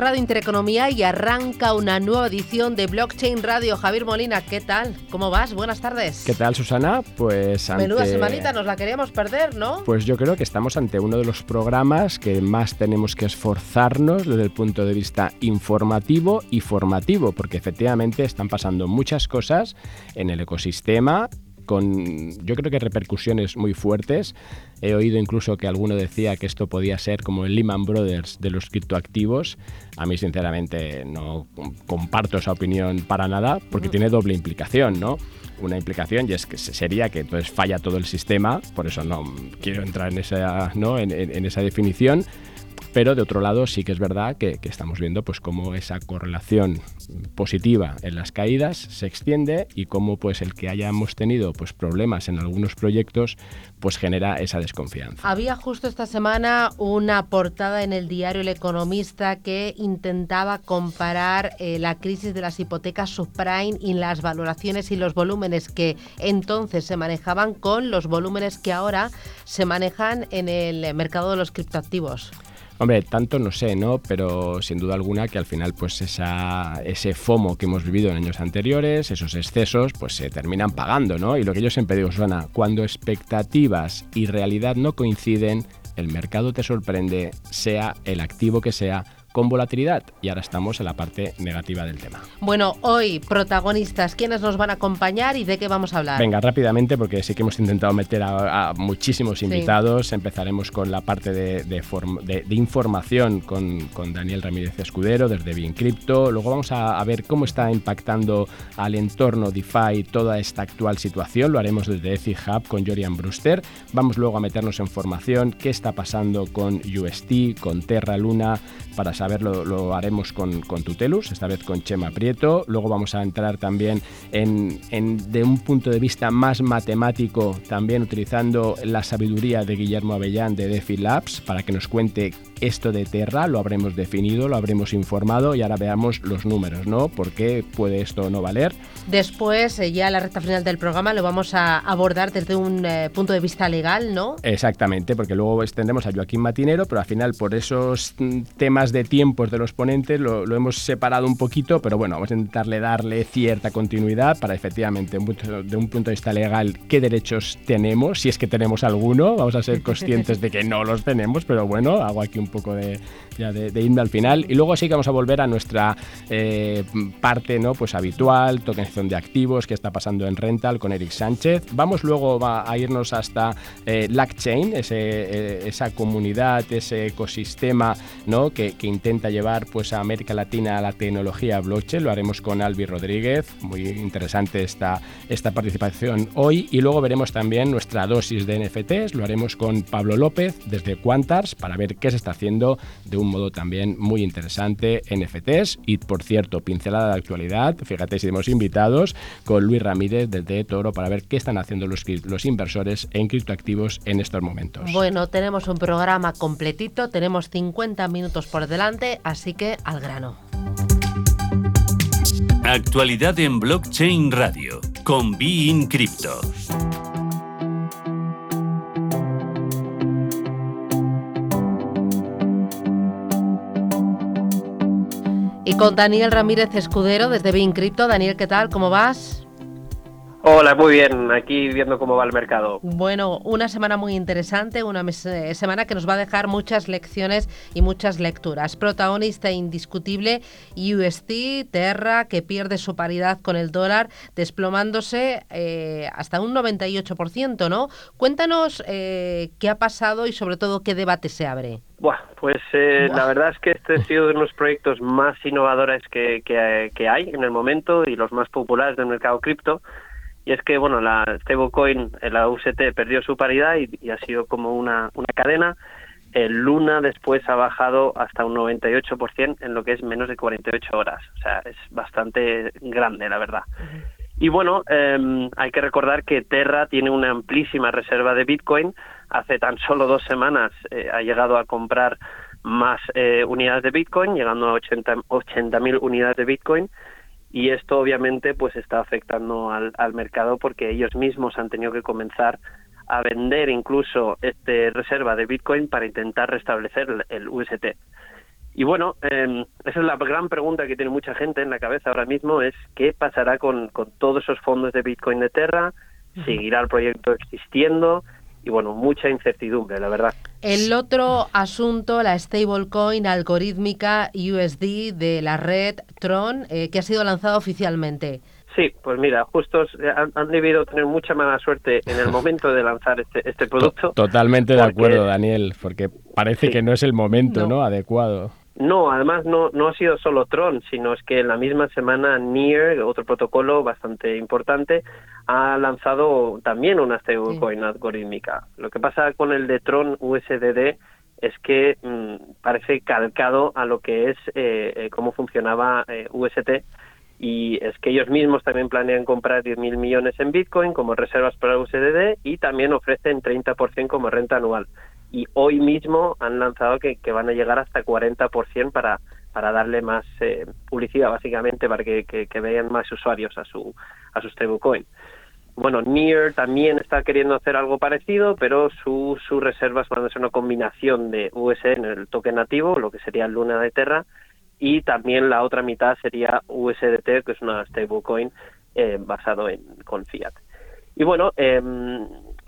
Radio Intereconomía y arranca una nueva edición de Blockchain Radio. Javier Molina, ¿qué tal? ¿Cómo vas? Buenas tardes. ¿Qué tal, Susana? Pues ante... Menuda semanita, nos la queríamos perder, ¿no? Pues yo creo que estamos ante uno de los programas que más tenemos que esforzarnos desde el punto de vista informativo y formativo, porque efectivamente están pasando muchas cosas en el ecosistema con yo creo que repercusiones muy fuertes. He oído incluso que alguno decía que esto podía ser como el Lehman Brothers de los criptoactivos. A mí sinceramente no comparto esa opinión para nada porque tiene doble implicación, ¿no? Una implicación y es que sería que entonces falla todo el sistema, por eso no quiero entrar en esa, ¿no? en, en esa definición pero de otro lado sí que es verdad que, estamos viendo pues cómo esa correlación positiva en las caídas se extiende y cómo pues el que hayamos tenido pues problemas en algunos proyectos pues genera esa desconfianza. Había justo esta semana una portada en el diario El Economista que intentaba comparar eh, la crisis de las hipotecas subprime y las valoraciones y los volúmenes que entonces se manejaban con los volúmenes que ahora se manejan en el mercado de los criptoactivos. Hombre, tanto no sé, ¿no? Pero sin duda alguna que al final, pues esa, ese FOMO que hemos vivido en años anteriores, esos excesos, pues se terminan pagando, ¿no? Y lo que yo siempre digo, suena, cuando expectativas y realidad no coinciden, el mercado te sorprende, sea el activo que sea, con volatilidad. Y ahora estamos en la parte negativa del tema. Bueno, hoy protagonistas, ¿quiénes nos van a acompañar y de qué vamos a hablar? Venga, rápidamente, porque sí que hemos intentado meter a, a muchísimos invitados. Sí. Empezaremos con la parte de, de, de, de información con, con, Daniel Ramírez Escudero desde Bien Crypto. Luego vamos a, a, ver cómo está impactando al entorno DeFi toda esta actual situación. Lo haremos desde EFI Hub con Jorian Brewster. Vamos luego a meternos en formación, qué está pasando con UST, con Terra Luna, para saberlo lo haremos con, con, Tutelus, esta vez con Chema Prieto. Luego vamos a entrar también en, en, de un punto de vista más matemático, también utilizando la sabiduría de Guillermo Avellán de DeFi Labs para que nos cuente esto de Terra, lo habremos definido, lo habremos informado y ahora veamos los números, ¿no? ¿Por qué puede esto no valer? Después, eh, ya en la recta final del programa, lo vamos a abordar desde un eh, punto de vista legal, ¿no? Exactamente, porque luego extendemos a Joaquín Matinero, pero al final por esos mm, temas de tiempos de los ponentes lo, lo, hemos separado un poquito, pero bueno, vamos a intentarle darle cierta continuidad para efectivamente, de un punto de vista legal, qué derechos tenemos, si es que tenemos alguno, vamos a ser conscientes de que no los tenemos, pero bueno, hago aquí un poco de, ya de, de irme al final. Y luego sí que vamos a volver a nuestra eh, parte ¿no? pues habitual, tokenización de activos, que está pasando en Rental con Eric Sánchez. Vamos luego a, irnos hasta eh, LackChain, eh, esa comunidad, ese ecosistema ¿no? que, que, intenta llevar pues, a América Latina a la tecnología blockchain. Lo haremos con Albi Rodríguez. Muy interesante esta, esta participación hoy. Y luego veremos también nuestra dosis de NFTs. Lo haremos con Pablo López desde Quantars para ver qué se está haciendo de un modo también muy interesante NFTs y por cierto pincelada de actualidad fíjate si tenemos invitados con Luis Ramírez desde Toro para ver qué están haciendo los, los inversores en criptoactivos en estos momentos. Bueno tenemos un programa completito tenemos 50 minutos por delante así que al grano. Actualidad en Blockchain Radio con Be Crypto. Y con Daniel Ramírez Escudero desde Bin Crypto. Daniel, ¿qué tal? ¿Cómo vas? Hola, muy bien. Aquí viendo cómo va el mercado. Bueno, una semana muy interesante, una semana que nos va a dejar muchas lecciones y muchas lecturas. Protagonista indiscutible, UST, Terra, que pierde su paridad con el dólar, desplomándose eh, hasta un 98%, ¿no? Cuéntanos eh, qué ha pasado y sobre todo qué debate se abre. Buah, pues eh, Buah. la verdad es que este ha sido de los proyectos más innovadores que, que, que hay en el momento y los más populares del mercado cripto. Y es que, bueno, la stablecoin, la UST, perdió su paridad y, y ha sido como una, una cadena. El Luna después ha bajado hasta un 98% en lo que es menos de 48 horas. O sea, es bastante grande, la verdad. Y bueno, em, hay que recordar que Terra tiene una amplísima reserva de Bitcoin. Hace tan solo dos semanas eh, ha llegado a comprar más eh, unidades de Bitcoin, llegando a 80.000 80 unidades de Bitcoin. Y esto obviamente pues está afectando al, al mercado porque ellos mismos han tenido que comenzar a vender incluso este reserva de Bitcoin para intentar restablecer el UST. Y bueno, eh, esa es la gran pregunta que tiene mucha gente en la cabeza ahora mismo, es qué pasará con, con todos esos fondos de Bitcoin de Terra, seguirá el proyecto existiendo y bueno, mucha incertidumbre, la verdad. El otro asunto, la stablecoin algorítmica USD de la red Tron, eh, que ha sido lanzado oficialmente. Sí, pues mira, justo han, debido tener mucha mala suerte en el momento de lanzar este, este producto. Totalmente de acuerdo, Daniel, porque parece que no es el momento no. adecuado. No, además no, no ha sido solo Tron, sino es que en la misma semana NEAR, otro protocolo bastante importante, ha lanzado también una stablecoin algorítmica. Lo que pasa con el de Tron USDD es que mm, parece calcado a lo que es eh, eh, cómo funcionaba eh, UST y es que ellos mismos también planean comprar 10.000 millones en Bitcoin como reservas para USDD y también ofrecen 30% como renta anual y hoy mismo han lanzado que, van a llegar hasta 40% para, para darle más eh, publicidad, básicamente, para que, vean más usuarios a su, a su stablecoin. Bueno, Near también está queriendo hacer algo parecido, pero sus reservas van a ser una combinación de USN, el token nativo, lo que sería Luna de Terra, y también la otra mitad sería USDT, que es una stablecoin eh, basado en con fiat. Y bueno, eh,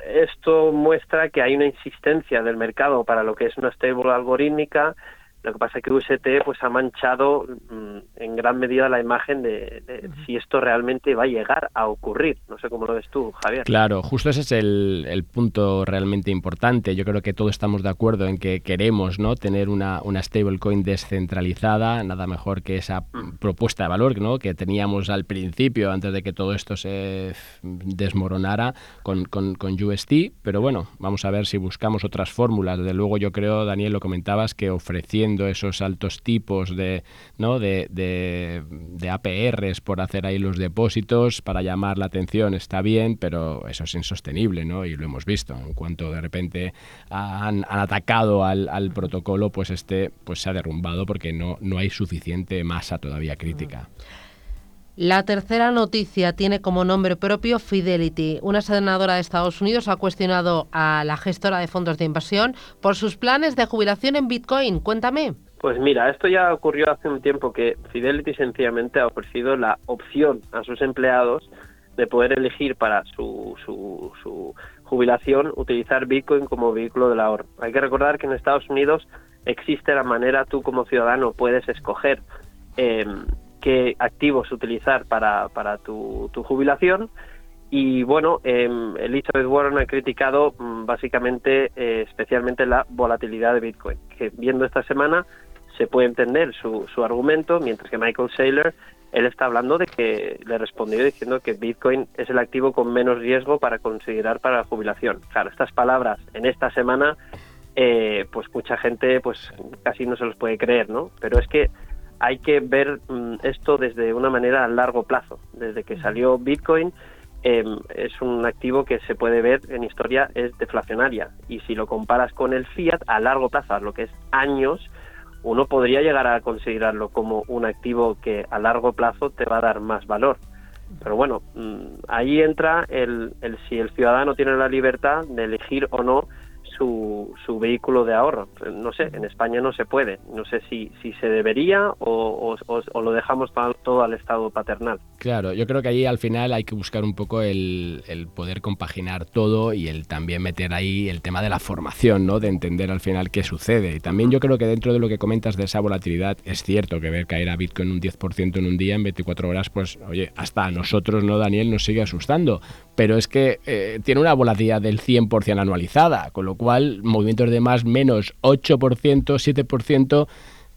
esto muestra que hay una insistencia del mercado para lo que es una stable algorítmica. Lo que pasa es que UST pues ha manchado mm, en gran medida la imagen de, si esto realmente va a llegar a ocurrir. No sé cómo lo ves tú, Javier. Claro, justo ese es el, punto realmente importante. Yo creo que todos estamos de acuerdo en que queremos ¿no? tener una, una stablecoin descentralizada, nada mejor que esa propuesta de valor ¿no? que teníamos al principio, antes de que todo esto se desmoronara con, con, con UST. Pero bueno, vamos a ver si buscamos otras fórmulas. Desde luego yo creo, Daniel, lo comentabas, que ofreciendo esos altos tipos de, ¿no? de de, APRs por hacer ahí los depósitos para llamar la atención está bien, pero eso es insostenible, ¿no? Y lo hemos visto. En cuanto de repente han, atacado al, protocolo, pues este pues se ha derrumbado porque no, no hay suficiente masa todavía crítica. La tercera noticia tiene como nombre propio Fidelity. Una senadora de Estados Unidos ha cuestionado a la gestora de fondos de inversión por sus planes de jubilación en Bitcoin. Cuéntame. Pues mira, esto ya ocurrió hace un tiempo que Fidelity sencillamente ha ofrecido la opción a sus empleados de poder elegir para su, su, jubilación utilizar Bitcoin como vehículo del ahorro. Hay que recordar que en Estados Unidos existe la manera, tú como ciudadano puedes escoger em, qué activos utilizar para, para tu, jubilación y bueno, eh, Elizabeth Warren ha criticado mm, básicamente, eh, especialmente la volatilidad de Bitcoin, que viendo esta semana se puede entender su, su argumento, mientras que Michael Saylor, él está hablando de que le respondió diciendo que Bitcoin es el activo con menos riesgo para considerar para la jubilación. Claro, estas palabras en esta semana, eh, pues mucha gente pues casi no se los puede creer, ¿no? Pero es que hay que ver mm, esto desde una manera a largo plazo. Desde que salió Bitcoin, em, es un activo que se puede ver en historia es deflacionaria y si lo comparas con el fiat a largo plazo, a lo que es años, uno podría llegar a considerarlo como un activo que a largo plazo te va a dar más valor. Pero bueno, mm, ahí entra el, el si el ciudadano tiene la libertad de elegir o no su, su vehículo de ahorro. No sé, en España no se puede. No sé si, si se debería o, o, lo dejamos todo al Estado paternal. Claro, yo creo que ahí al final hay que buscar un poco el, el, poder compaginar todo y el también meter ahí el tema de la formación, ¿no? De entender al final qué sucede. Y también yo creo que dentro de lo que comentas de esa volatilidad, es cierto que ver caer a Bitcoin un 10% en un día, en 24 horas, pues oye, hasta a nosotros, ¿no, Daniel? Nos sigue asustando. Pero es que eh, tiene una volatilidad del 100% anualizada, con lo cual movimientos de más menos 8%, 7%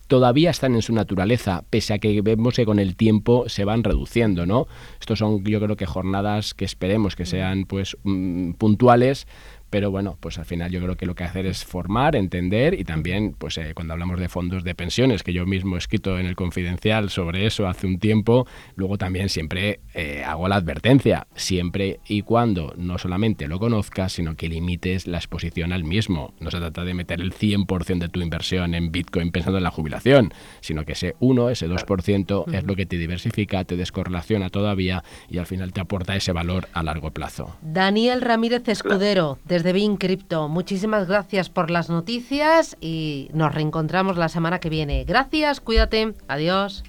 todavía están en su naturaleza, pese a que vemos que con el tiempo se van reduciendo, ¿no? Estos son, yo creo que jornadas que esperemos que sean pues mm, puntuales, pero bueno, pues al final yo creo que lo que hacer es formar, entender y también, pues eh, cuando hablamos de fondos de pensiones, que yo mismo he escrito en el Confidencial sobre eso hace un tiempo, luego también siempre eh, hago la advertencia, siempre y cuando no solamente lo conozcas, sino que limites la exposición al mismo. No se trata de meter el 100% de tu inversión en Bitcoin pensando en la jubilación, sino que ese 1, ese 2% es lo que te diversifica, te descorrelaciona todavía y al final te aporta ese valor a largo plazo. Daniel Ramírez Escudero, desde Bin Crypto, muchísimas gracias por las noticias y nos reencontramos la semana que viene. Gracias, cuídate, adiós.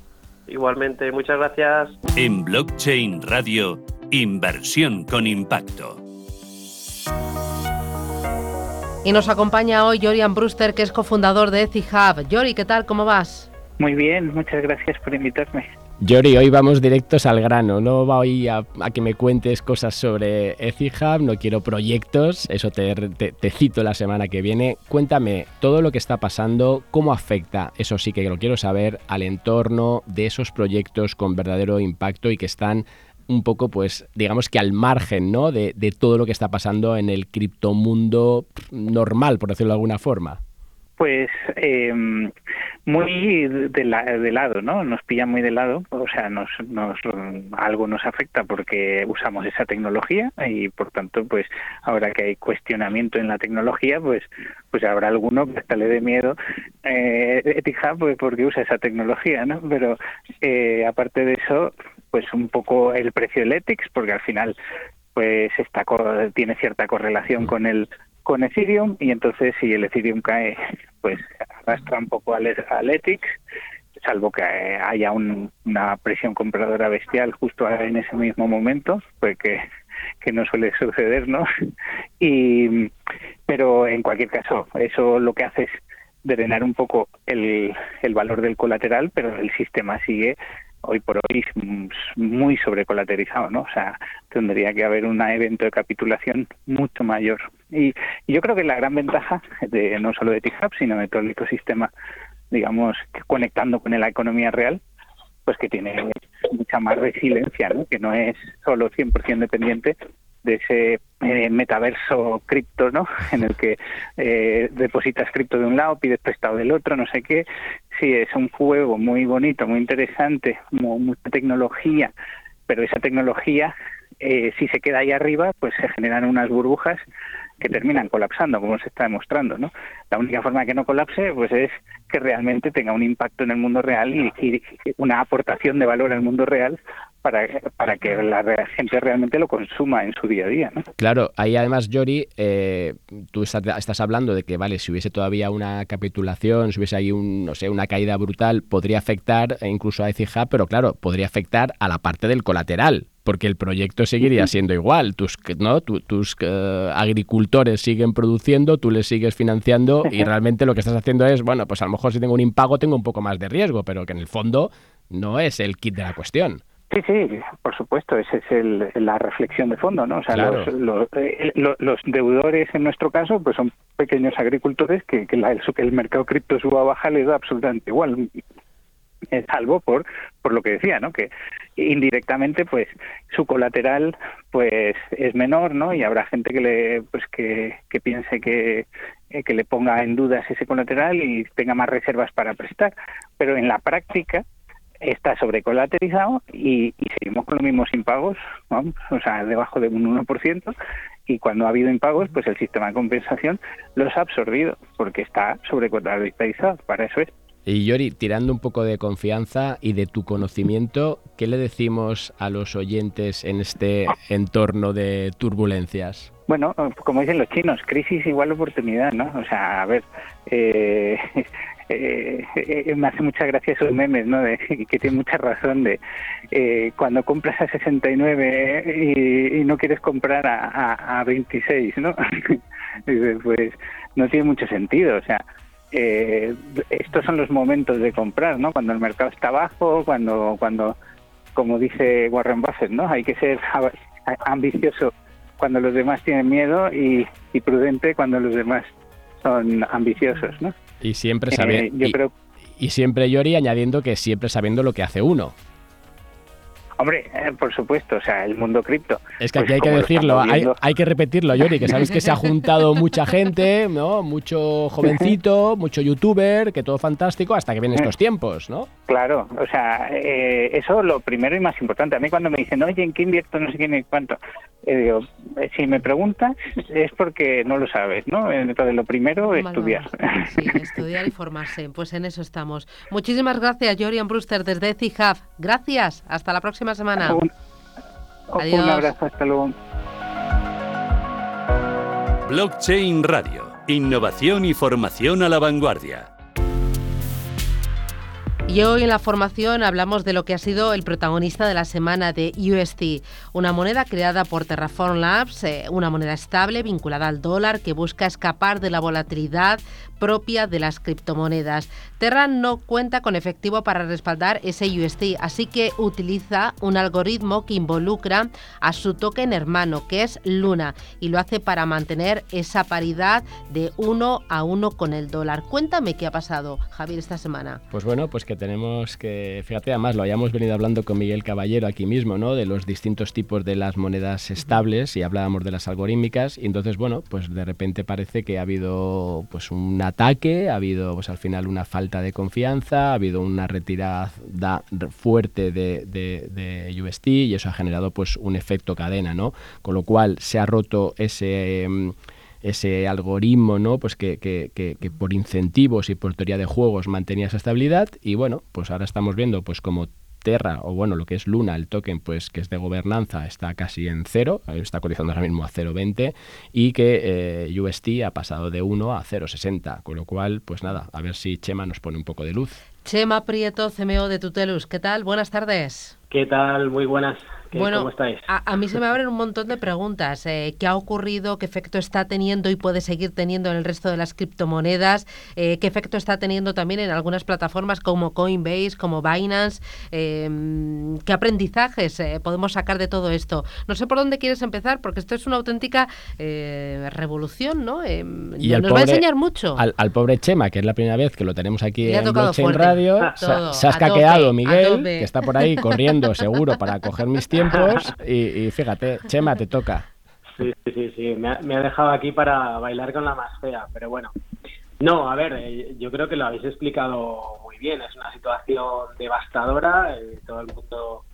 Igualmente, muchas gracias. En Blockchain Radio, inversión con impacto. Y nos acompaña hoy Jorian Brewster, que es cofundador de EthiHub. Yori, ¿qué tal? ¿Cómo vas? Muy bien, muchas gracias por invitarme. Yori, hoy vamos directos al grano. No voy a, a que me cuentes cosas sobre EthiHub, no quiero proyectos, eso te, cito la semana que viene. Cuéntame todo lo que está pasando, cómo afecta, eso sí que lo quiero saber, al entorno de esos proyectos con verdadero impacto y que están un poco, pues, digamos que al margen, ¿no? De, de todo lo que está pasando en el criptomundo normal, por decirlo de alguna forma. Pues eh, muy de, la, de, lado, ¿no? Nos pilla muy de lado, o sea, nos, nos, algo nos afecta porque usamos esa tecnología y por tanto, pues ahora que hay cuestionamiento en la tecnología, pues pues habrá alguno que hasta le dé miedo eh, Etihad, pues porque usa esa tecnología, ¿no? Pero eh, aparte de eso, pues un poco el precio del Ethics, porque al final pues está tiene cierta correlación con el con Ethereum y entonces si el Ethereum cae, pues arrastra un poco al, al Ethics, salvo que haya un, una presión compradora bestial justo en ese mismo momento, pues que no suele suceder, ¿no? Y, pero en cualquier caso, eso lo que hace es drenar un poco el, el valor del colateral, pero el sistema sigue hoy por hoy muy sobrecolaterizado, ¿no? O sea, tendría que haber un evento de capitulación mucho mayor. Y, y yo creo que la gran ventaja de no solo de TIHUB, sino de todo el ecosistema, digamos, conectando con la economía real, pues que tiene mucha más resiliencia, ¿no? Que no es solo 100% dependiente de ese eh, metaverso cripto, ¿no? En el que eh, depositas cripto de un lado, pides prestado del otro, no sé qué. Sí, es un juego muy bonito, muy interesante, muy, mucha tecnología, pero esa tecnología, eh, si se queda ahí arriba, pues se generan unas burbujas que terminan colapsando, como se está demostrando, ¿no? La única forma de que no colapse, pues es que realmente tenga un impacto en el mundo real y, y una aportación de valor al mundo real para, para que la gente realmente lo consuma en su día a día. ¿no? Claro, ahí además, Yori, eh, tú estás hablando de que, vale, si hubiese todavía una capitulación, si hubiese ahí un, no sé, una caída brutal, podría afectar incluso a Ecija, pero claro, podría afectar a la parte del colateral, porque el proyecto seguiría siendo igual. Tus, ¿no? tus uh, agricultores siguen produciendo, tú les sigues financiando y realmente lo que estás haciendo es, bueno, pues a lo mejor si tengo un impago tengo un poco más de riesgo, pero que en el fondo no es el kit de la cuestión. Sí, sí, por supuesto, esa es el, la reflexión de fondo, ¿no? O sea, claro. los, los, eh, los, deudores en nuestro caso, pues son pequeños agricultores que, que, la, el, el mercado cripto suba o baja les da absolutamente igual, salvo por por lo que decía, ¿no? Que indirectamente, pues su colateral, pues es menor, ¿no? Y habrá gente que le, pues que, que piense que que le ponga en dudas ese colateral y tenga más reservas para prestar, pero en la práctica está sobrecolaterizado y, y seguimos con los mismos impagos, vamos, o sea, debajo de un 1%, y cuando ha habido impagos, pues el sistema de compensación los ha absorbido, porque está sobrecolateralizado, para eso es. Y Yori, tirando un poco de confianza y de tu conocimiento, ¿qué le decimos a los oyentes en este entorno de turbulencias? Bueno, como dicen los chinos, crisis igual oportunidad, ¿no? O sea, a ver, eh, eh, eh, me hace mucha gracia esos memes, ¿no? De, que tiene mucha razón de eh, cuando compras a 69 y, y no quieres comprar a, a, a 26, ¿no? pues no tiene mucho sentido, o sea, eh, estos son los momentos de comprar, ¿no? Cuando el mercado está bajo, cuando, cuando, como dice Warren Buffett, ¿no? Hay que ser ambicioso cuando los demás tienen miedo y, y prudente cuando los demás son ambiciosos, ¿no? Y siempre sabiendo. Eh, yo y, creo... y siempre Yori añadiendo que siempre sabiendo lo que hace uno. Hombre, eh, por supuesto, o sea, el mundo cripto. Es que aquí hay que decirlo, hay, que repetirlo, Yori, que sabéis que se ha juntado mucha gente, ¿no? Mucho jovencito, mucho youtuber, que todo fantástico, hasta que vienen estos tiempos, ¿no? Claro, o sea, eh, eso lo primero y más importante. A mí cuando me dicen, oye, ¿en qué invierto? No sé quién y cuánto. Eh, digo, si me preguntas es porque no lo sabes, ¿no? Entonces lo primero, es estudiar. Sí, estudiar y formarse. Pues en eso estamos. Muchísimas gracias, Jorian Brewster, desde ECIHAB. Gracias, hasta la próxima semana. Un, un abrazo, hasta luego. Blockchain Radio. Innovación y formación a la vanguardia. Y hoy en la formación hablamos de lo que ha sido el protagonista de la semana de UST, una moneda creada por Terraform Labs, eh, una moneda estable vinculada al dólar que busca escapar de la volatilidad propia de las criptomonedas. Terra no cuenta con efectivo para respaldar ese UST, así que utiliza un algoritmo que involucra a su token hermano, que es Luna, y lo hace para mantener esa paridad de uno a uno con el dólar. Cuéntame qué ha pasado, Javier, esta semana. Pues bueno, pues que tenemos que, fíjate, además lo hayamos venido hablando con Miguel Caballero aquí mismo, ¿no? De los distintos tipos de las monedas estables y hablábamos de las algorítmicas, y entonces, bueno, pues de repente parece que ha habido pues una ataque, ha habido pues al final una falta de confianza, ha habido una retirada fuerte de, de, UST y eso ha generado pues un efecto cadena, ¿no? Con lo cual se ha roto ese mm, ese algoritmo, ¿no? Pues que, que, que, que, por incentivos y por teoría de juegos mantenía esa estabilidad y bueno, pues ahora estamos viendo pues como Terra, o bueno, lo que es Luna, el token, pues que es de gobernanza, está casi en cero, está cotizando ahora mismo a 0,20 y que eh, UST ha pasado de 1 a 0,60, con lo cual, pues nada, a ver si Chema nos pone un poco de luz. Chema Prieto, CMO de Tutelus, ¿qué tal? Buenas tardes. ¿Qué tal? Muy buenas. Bueno, ¿Cómo estáis? A, mí se me abren un montón de preguntas. Eh, ¿Qué ha ocurrido? ¿Qué efecto está teniendo y puede seguir teniendo en el resto de las criptomonedas? Eh, ¿Qué efecto está teniendo también en algunas plataformas como Coinbase, como Binance? Em, ¿Qué aprendizajes eh, podemos sacar de todo esto? No sé por dónde quieres empezar, porque esto es una auténtica revolución, ¿no? Y nos va a enseñar mucho. Al, pobre Chema, que es la primera vez que lo tenemos aquí en Blockchain Radio, se, ha escaqueado Miguel, que está por ahí corriendo seguro para coger mis tiempos y, fíjate, Chema, te toca. Sí, sí, sí, Me, ha, dejado aquí para bailar con la más fea, pero bueno. No, a ver, eh, yo creo que lo habéis explicado muy bien. Es una situación devastadora. Eh, todo el mundo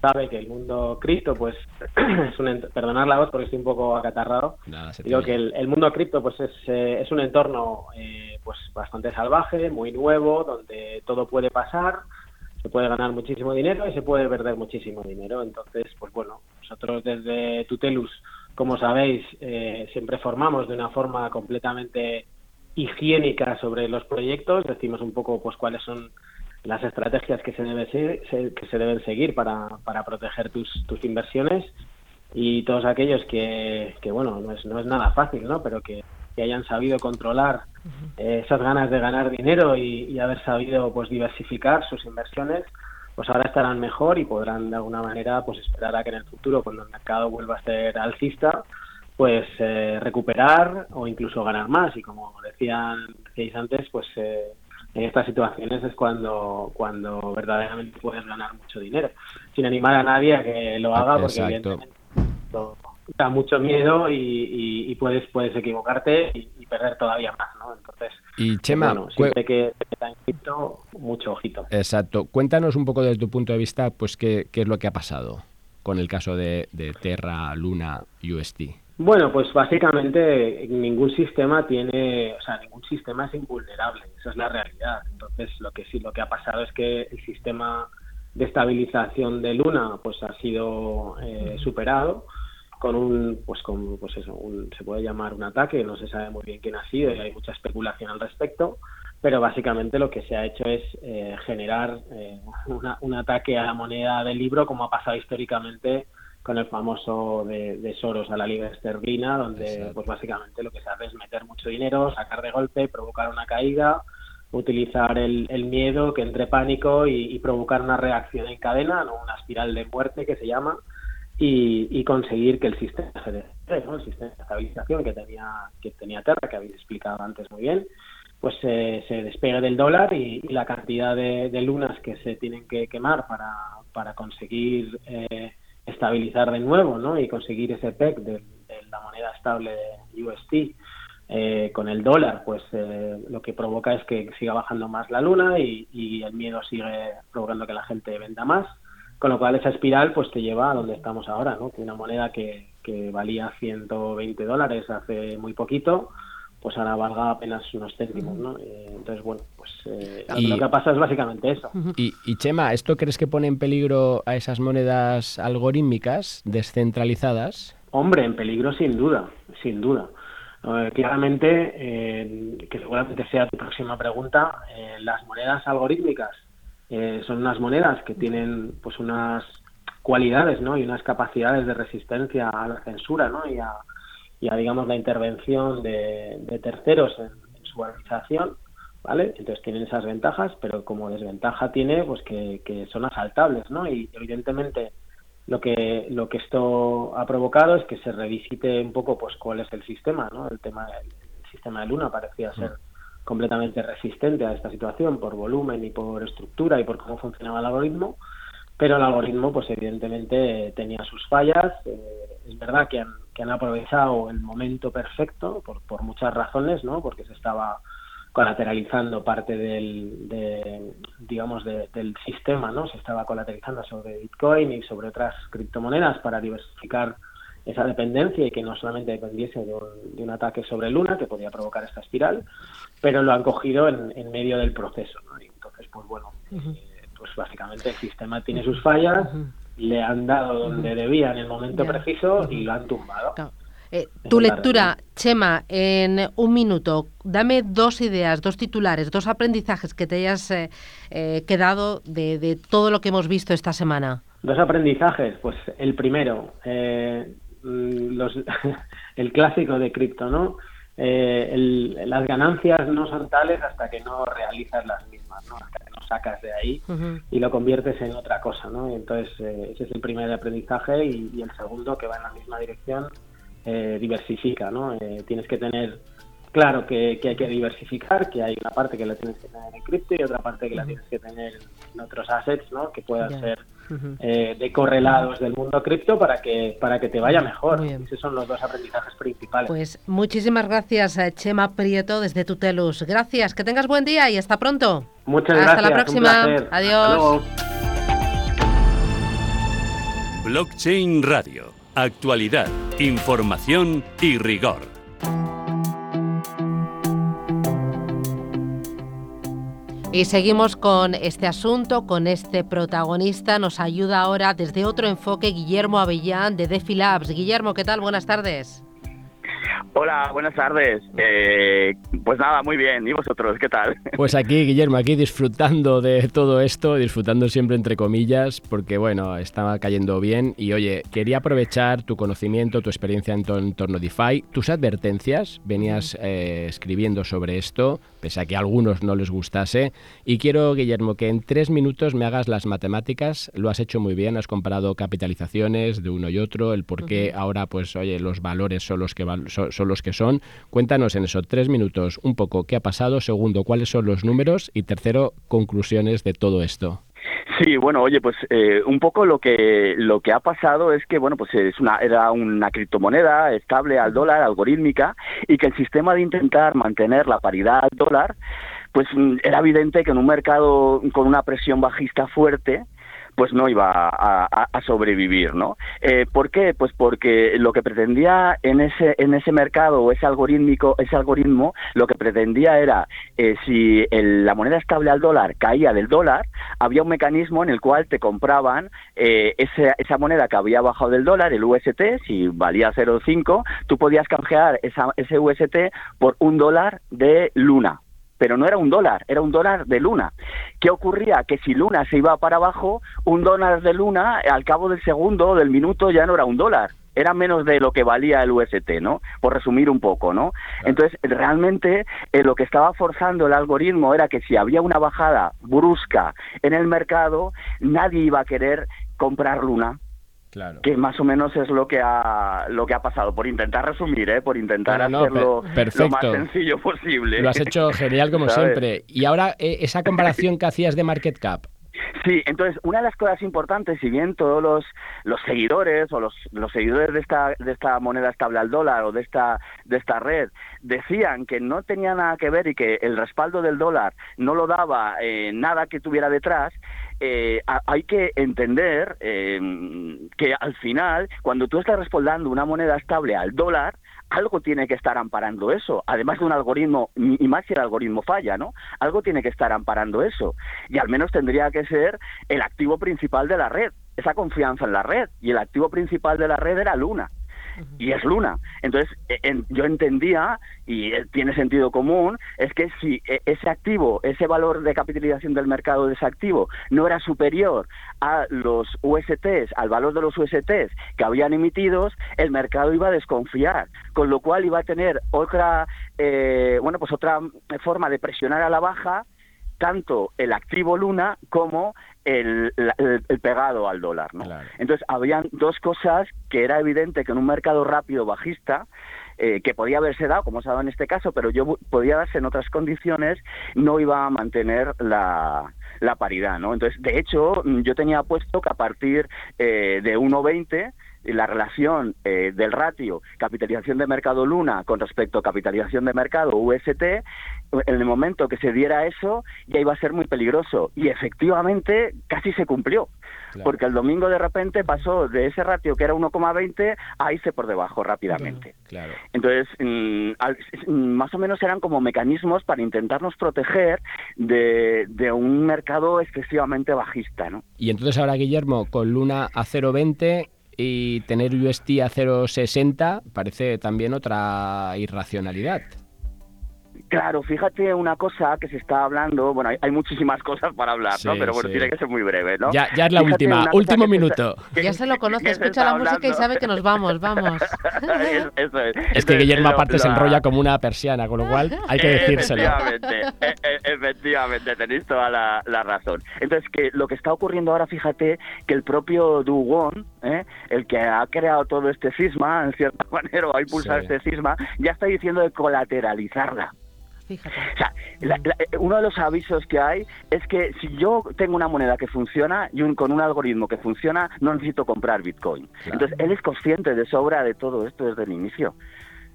sabe que el mundo cripto, pues, es un perdonar la voz porque estoy un poco acatarrado. Digo que el, mundo cripto, pues, es, eh, es un entorno, pues, bastante salvaje, muy nuevo, donde todo puede pasar se puede ganar muchísimo dinero y se puede perder muchísimo dinero. Entonces, pues bueno, nosotros desde Tutelus, como sabéis, eh, siempre formamos de una forma completamente higiénica sobre los proyectos, decimos un poco pues cuáles son las estrategias que se, debe que se deben seguir para, para proteger tus, tus inversiones y todos aquellos que, que bueno, no es, no es nada fácil, ¿no? Pero que que hayan sabido controlar eh, esas ganas de ganar dinero y, haber sabido pues diversificar sus inversiones, pues ahora estarán mejor y podrán de alguna manera pues esperar a que en el futuro, cuando el mercado vuelva a ser alcista, pues eh, recuperar o incluso ganar más. Y como decían decíais antes, pues eh, en estas situaciones es cuando, cuando verdaderamente puedes ganar mucho dinero. Sin animar a nadie a que lo haga, porque evidentemente da mucho miedo y, puedes puedes equivocarte y, perder todavía más, ¿no? Entonces, y Chema, siempre que está en mucho ojito. Exacto. Cuéntanos un poco desde tu punto de vista, pues qué, qué es lo que ha pasado con el caso de, Terra, Luna, UST. Bueno, pues básicamente ningún sistema tiene, o sea, ningún sistema es invulnerable, esa es la realidad. Entonces, lo que sí, lo que ha pasado es que el sistema de estabilización de Luna, pues ha sido eh, superado con un, pues con, pues eso, se puede llamar un ataque, no se sabe muy bien quién ha sido y hay mucha especulación al respecto, pero básicamente lo que se ha hecho es eh, generar eh, un ataque a la moneda del libro, como ha pasado históricamente con el famoso de, Soros a la libra esterlina, donde pues básicamente lo que se hace es meter mucho dinero, sacar de golpe, provocar una caída, utilizar el, miedo, que entre pánico y, provocar una reacción en cadena, ¿no? una espiral de muerte que se llama, y, conseguir que el sistema el sistema de estabilización que tenía que tenía Terra, que habéis explicado antes muy bien, pues se despegue del dólar y, la cantidad de, lunas que se tienen que quemar para, para conseguir eh, estabilizar de nuevo ¿no? y conseguir ese PEC de, la moneda estable de UST eh, con el dólar, pues lo que provoca es que siga bajando más la luna y, y, el miedo sigue provocando que la gente venda más, con lo cual esa espiral pues te lleva a donde estamos ahora, ¿no? que una moneda que, que valía 120 dólares hace muy poquito, pues ahora valga apenas unos céntimos, ¿no? Eh, entonces, bueno, pues eh, lo que pasa es básicamente eso. Y, y, Chema, ¿esto crees que pone en peligro a esas monedas algorítmicas descentralizadas? Hombre, en peligro sin duda, sin duda. Eh, claramente, que seguramente sea tu próxima pregunta, las monedas algorítmicas son unas monedas que tienen pues unas cualidades, ¿no? Y unas capacidades de resistencia a la censura, ¿no? Y a, digamos, la intervención de, terceros en, su organización, ¿vale? Entonces tienen esas ventajas, pero como desventaja tiene, pues que, son asaltables, ¿no? Y evidentemente lo que lo que esto ha provocado es que se revisite un poco, pues, cuál es el sistema, ¿no? El tema del sistema de Luna parecía mm. Completamente resistente a esta situación por volumen y por estructura y por cómo funcionaba el algoritmo, pero el algoritmo, pues evidentemente tenía sus fallas. Eh, es verdad que han, aprovechado el momento perfecto por, por muchas razones, ¿no? Porque se estaba colateralizando parte del, de, digamos, del sistema, ¿no? Se estaba colateralizando sobre Bitcoin y sobre otras criptomonedas para diversificar esa dependencia y que no solamente dependiese de un, de un ataque sobre Luna, que podía provocar esta espiral, pero lo han cogido en, en medio del proceso, ¿no? Y entonces, pues bueno, pues básicamente el sistema tiene sus fallas, le han dado donde debía en el momento preciso y lo han tumbado. Eh, tu lectura, Chema, en un minuto, dame dos ideas, dos titulares, dos aprendizajes que te hayas eh, eh, quedado de, de, todo lo que hemos visto esta semana. Dos aprendizajes, pues el primero, mm, los, el clásico de cripto, ¿no? Las ganancias no son tales hasta que no realizas las mismas, ¿no? Hasta que no sacas de ahí y lo conviertes en otra cosa, ¿no? Y entonces eh, ese es el primer aprendizaje y, el segundo que va en la misma dirección eh, diversifica, ¿no? Eh, tienes que tener claro que, hay que diversificar, que hay una parte que la tienes que tener en cripto y otra parte que la tienes que tener en otros assets, ¿no? Que puedan ser eh, de correlados del mundo cripto para que para que te vaya mejor. Esos son los dos aprendizajes principales. Pues muchísimas gracias, eh, Chema Prieto, desde Tutelus. Gracias, que tengas buen día y hasta pronto. Muchas gracias. Hasta la próxima. Adiós. Blockchain Radio. Actualidad, información y rigor. Y seguimos con este asunto, con este protagonista. Nos ayuda ahora desde otro enfoque Guillermo Avellán de Defi Labs. Guillermo, ¿qué tal? Buenas tardes. Hola, buenas tardes. Eh, pues nada, muy bien. ¿Y vosotros qué tal? Pues aquí, Guillermo, aquí disfrutando de todo esto, disfrutando siempre entre comillas, porque bueno, estaba cayendo bien. Y oye, quería aprovechar tu conocimiento, tu experiencia en, torno a DeFi, tus advertencias. Venías eh, escribiendo sobre esto, pese a que a algunos no les gustase. Y quiero, Guillermo, que en tres minutos me hagas las matemáticas. Lo has hecho muy bien, has comparado capitalizaciones de uno y otro, el por qué ahora, pues oye, los valores son los que son los que son. Cuéntanos en esos tres minutos un poco qué ha pasado, segundo, cuáles son los números y tercero, conclusiones de todo esto. Sí, bueno, oye, pues eh, un poco lo que lo que ha pasado es que bueno, pues es una era una criptomoneda estable al dólar, algorítmica y que el sistema de intentar mantener la paridad al dólar, pues mm, era evidente que en un mercado con una presión bajista fuerte, pues no iba a, sobrevivir, ¿no? Eh, ¿Por qué? Pues porque lo que pretendía en ese en ese mercado ese algorítmico ese algoritmo lo que pretendía era eh, si la moneda estable al dólar caía del dólar había un mecanismo en el cual te compraban eh, esa, esa moneda que había bajado del dólar el UST si valía 0,5 tú podías canjear esa, ese UST por un dólar de Luna pero no era un dólar, era un dólar de luna. ¿Qué ocurría? Que si luna se iba para abajo, un dólar de luna al cabo del segundo o del minuto ya no era un dólar, era menos de lo que valía el UST, ¿no? Por resumir un poco, ¿no? Entonces, realmente eh, lo que estaba forzando el algoritmo era que si había una bajada brusca en el mercado, nadie iba a querer comprar Luna que más o menos es lo que ha lo que ha pasado, por intentar resumir, ¿eh? por intentar hacerlo lo más sencillo posible. Lo has hecho genial como siempre. Y ahora, eh, esa comparación que hacías de market cap, Sí, entonces una de las cosas importantes, si bien todos los, los seguidores o los, los seguidores de esta, de esta moneda estable al dólar o de esta, de esta red decían que no tenía nada que ver y que el respaldo del dólar no lo daba eh, nada que tuviera detrás, eh, hay que entender eh, que al final, cuando tú estás respaldando una moneda estable al dólar, algo tiene que estar amparando eso, además de un algoritmo, y más si el algoritmo falla, ¿no? Algo tiene que estar amparando eso, y al menos tendría que ser el activo principal de la red, esa confianza en la red, y el activo principal de la red era Luna y es Luna. Entonces, e, yo entendía, y eh, tiene sentido común, es que si e, ese activo, ese valor de capitalización del mercado de ese activo no era superior a los USTs, al valor de los USTs que habían emitidos, el mercado iba a desconfiar, con lo cual iba a tener otra, eh, bueno, pues otra forma de presionar a la baja tanto el activo Luna como el, pegado al dólar. ¿no? Entonces, habían dos cosas que era evidente que en un mercado rápido bajista, eh, que podía haberse dado, como se ha dado en este caso, pero yo podía darse en otras condiciones, no iba a mantener la, la paridad. ¿no? Entonces, de hecho, yo tenía puesto que a partir eh, de 1,20 la relación eh, del ratio capitalización de mercado Luna con respecto a capitalización de mercado UST, en el momento que se diera eso ya iba a ser muy peligroso. Y efectivamente casi se cumplió. Porque el domingo de repente pasó de ese ratio que era 1,20 a irse por debajo rápidamente. Claro. Entonces, mm, mm, más o menos eran como mecanismos para intentarnos proteger de, de un mercado excesivamente bajista. ¿no? Y entonces ahora, Guillermo, con Luna a 0,20 y tener UST a 0,60 parece también otra irracionalidad. Claro, fíjate una cosa que se está hablando, bueno, hay, muchísimas cosas para hablar, ¿no? Pero bueno, tiene que ser muy breve, ¿no? Ya, ya es la última, último minuto. ya se lo conoce, escucha la música y sabe que nos vamos, vamos. es. que Guillermo aparte se enrolla como una persiana, con lo cual hay que decírselo. Efectivamente, e, e, efectivamente, tenéis toda la, razón. Entonces, que lo que está ocurriendo ahora, fíjate, que el propio Dugón, ¿eh? el que ha creado todo este cisma, en cierta manera, o ha impulsado este cisma, ya está diciendo de colateralizarla. Eh, uno de los avisos que hay es que si yo tengo una moneda que funciona y un, con un algoritmo que funciona, no necesito comprar Bitcoin. Entonces, él es consciente de sobra de todo esto desde el inicio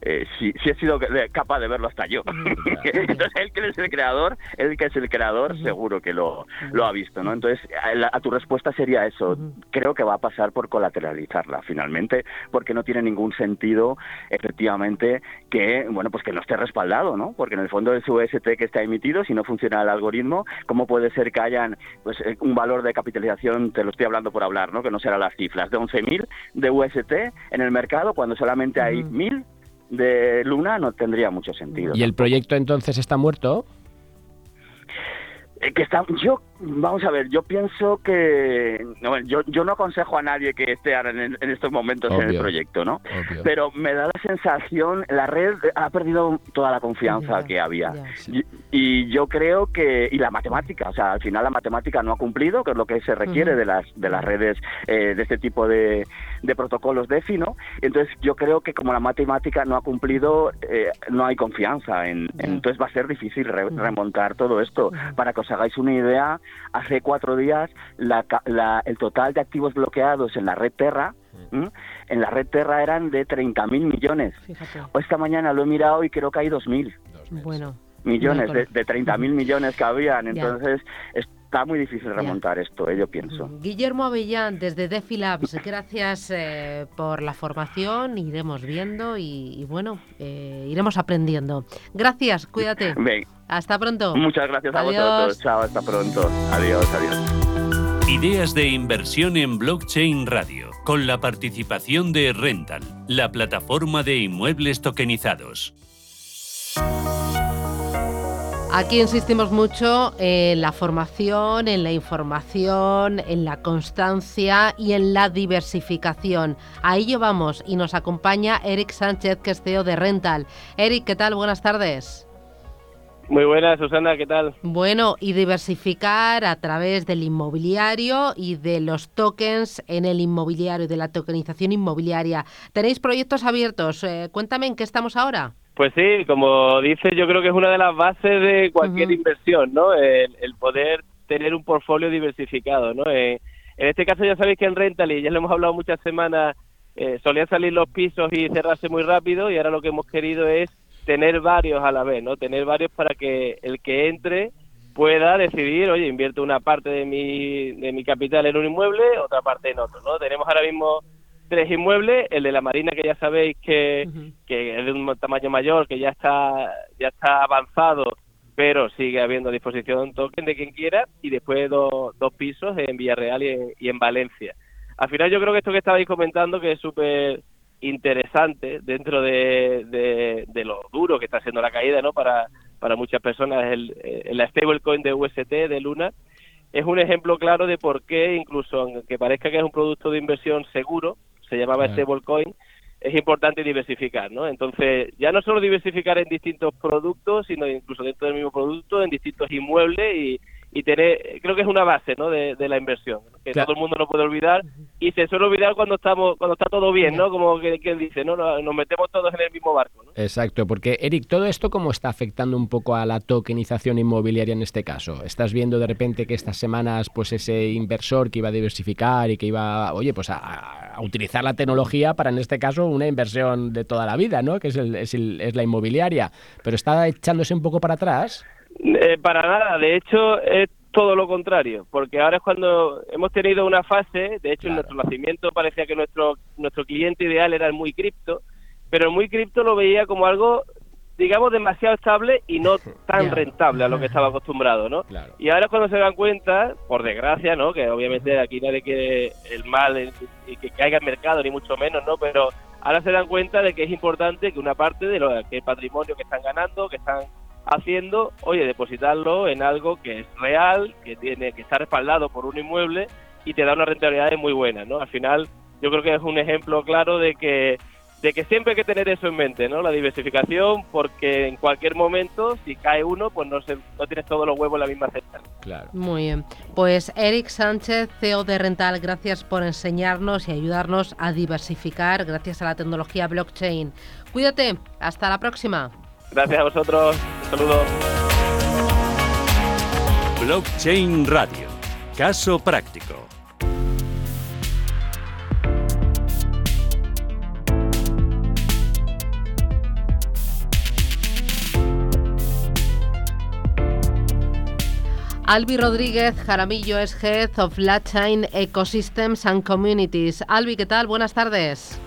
eh, si, he sido capaz de verlo hasta yo. Entonces, él que es el creador, él que es el creador, seguro que lo, lo ha visto, ¿no? Entonces, a, tu respuesta sería eso. Creo que va a pasar por colateralizarla, finalmente, porque no tiene ningún sentido, efectivamente, que, bueno, pues que no esté respaldado, ¿no? Porque en el fondo es UST que está emitido, si no funciona el algoritmo, ¿cómo puede ser que hayan, pues, eh, un valor de capitalización, te lo estoy hablando por hablar, ¿no? Que no será las cifras, de 11.000 de UST en el mercado cuando solamente hay 1.000 de Luna no tendría mucho sentido. ¿Y el proyecto entonces está muerto? Eh, que está, yo Vamos a ver, yo pienso que yo, yo no aconsejo a nadie que esté en, en estos momentos en el proyecto, ¿no? Pero me da la sensación, la red ha perdido toda la confianza que había. y, yo creo que, y la matemática, o sea, al final la matemática no ha cumplido, que es lo que se requiere de las de las redes eh, de este tipo de, de protocolos DeFi, ¿no? Entonces yo creo que como la matemática no ha cumplido, eh, no hay confianza, en, entonces va a ser difícil remontar todo esto. Para que os hagáis una idea, hace cuatro días el total de activos bloqueados en la red Terra, en la red Terra eran de 30.000 millones. O esta mañana lo he mirado y creo que hay 2.000. Bueno. Millones, de, de 30.000 millones que habían. Entonces, está muy difícil remontar esto, eh, yo pienso. Guillermo Avellán, desde DeFi Labs, gracias eh, por la formación, iremos viendo y, bueno, eh, iremos aprendiendo. Gracias, cuídate. Hasta pronto. Muchas gracias a vosotros. Chao, hasta pronto. Adiós, adiós. Ideas de inversión en blockchain radio, con la participación de Rental, la plataforma de inmuebles tokenizados. Aquí insistimos mucho en la formación, en la información, en la constancia y en la diversificación. A ello vamos y nos acompaña Eric Sánchez, que es CEO de Rental. Eric, ¿qué tal? Buenas tardes. Muy buenas, Susana, ¿qué tal? Bueno, y diversificar a través del inmobiliario y de los tokens en el inmobiliario, de la tokenización inmobiliaria. ¿Tenéis proyectos abiertos? Eh, cuéntame en qué estamos ahora. Pues sí, como dices, yo creo que es una de las bases de cualquier inversión, ¿no? El, poder tener un portfolio diversificado, ¿no? Eh, en este caso ya sabéis que en Rental, ya lo hemos hablado muchas semanas, eh, solían salir los pisos y cerrarse muy rápido y ahora lo que hemos querido es tener varios a la vez, ¿no? Tener varios para que el que entre pueda decidir, oye, invierto una parte de mi, de mi capital en un inmueble, otra parte en otro, ¿no? Tenemos ahora mismo tres inmuebles, el de la Marina que ya sabéis que, que es de un tamaño mayor, que ya está ya está avanzado, pero sigue habiendo a disposición token de quien quiera, y después dos, dos pisos en Villarreal y en, y en Valencia. Al final yo creo que esto que estabais comentando, que es súper interesante dentro de, de, de, lo duro que está siendo la caída no para, para muchas personas el, el, la stablecoin de UST de Luna es un ejemplo claro de por qué incluso aunque parezca que es un producto de inversión seguro se llamaba stablecoin es importante diversificar no entonces ya no solo diversificar en distintos productos sino incluso dentro del mismo producto en distintos inmuebles y y tener, creo que es una base ¿no? de, de la inversión, que todo el mundo no puede olvidar y se suele olvidar cuando estamos cuando está todo bien, ¿no? Como que, que dice, ¿no? Nos metemos todos en el mismo barco, ¿no? Exacto, porque Eric, ¿todo esto cómo está afectando un poco a la tokenización inmobiliaria en este caso? ¿Estás viendo de repente que estas semanas pues ese inversor que iba a diversificar y que iba, oye, pues a, a utilizar la tecnología para en este caso una inversión de toda la vida, ¿no? Que es, el, es, el, es la inmobiliaria, pero está echándose un poco para atrás? Eh, para nada, de hecho es todo lo contrario, porque ahora es cuando hemos tenido una fase, de hecho claro. en nuestro nacimiento parecía que nuestro nuestro cliente ideal era el muy cripto, pero el muy cripto lo veía como algo digamos demasiado estable y no tan yeah. rentable a lo que estaba acostumbrado, ¿no? Claro. Y ahora es cuando se dan cuenta, por desgracia, ¿no? Que obviamente aquí nadie quiere el mal y que caiga el mercado ni mucho menos, ¿no? Pero ahora se dan cuenta de que es importante que una parte de lo que el patrimonio que están ganando, que están haciendo, oye, depositarlo en algo que es real, que tiene que estar respaldado por un inmueble y te da una rentabilidad muy buena, ¿no? Al final, yo creo que es un ejemplo claro de que de que siempre hay que tener eso en mente, ¿no? La diversificación, porque en cualquier momento, si cae uno, pues no, se, no tienes todos los huevos en la misma cesta. Claro. Muy bien. Pues Eric Sánchez, CEO de Rental, gracias por enseñarnos y ayudarnos a diversificar gracias a la tecnología blockchain. Cuídate, hasta la próxima. Gracias a vosotros. Un saludo. Blockchain Radio. Caso práctico. Albi Rodríguez Jaramillo es Head of Blockchain Ecosystems and Communities. Albi, ¿qué tal? Buenas tardes.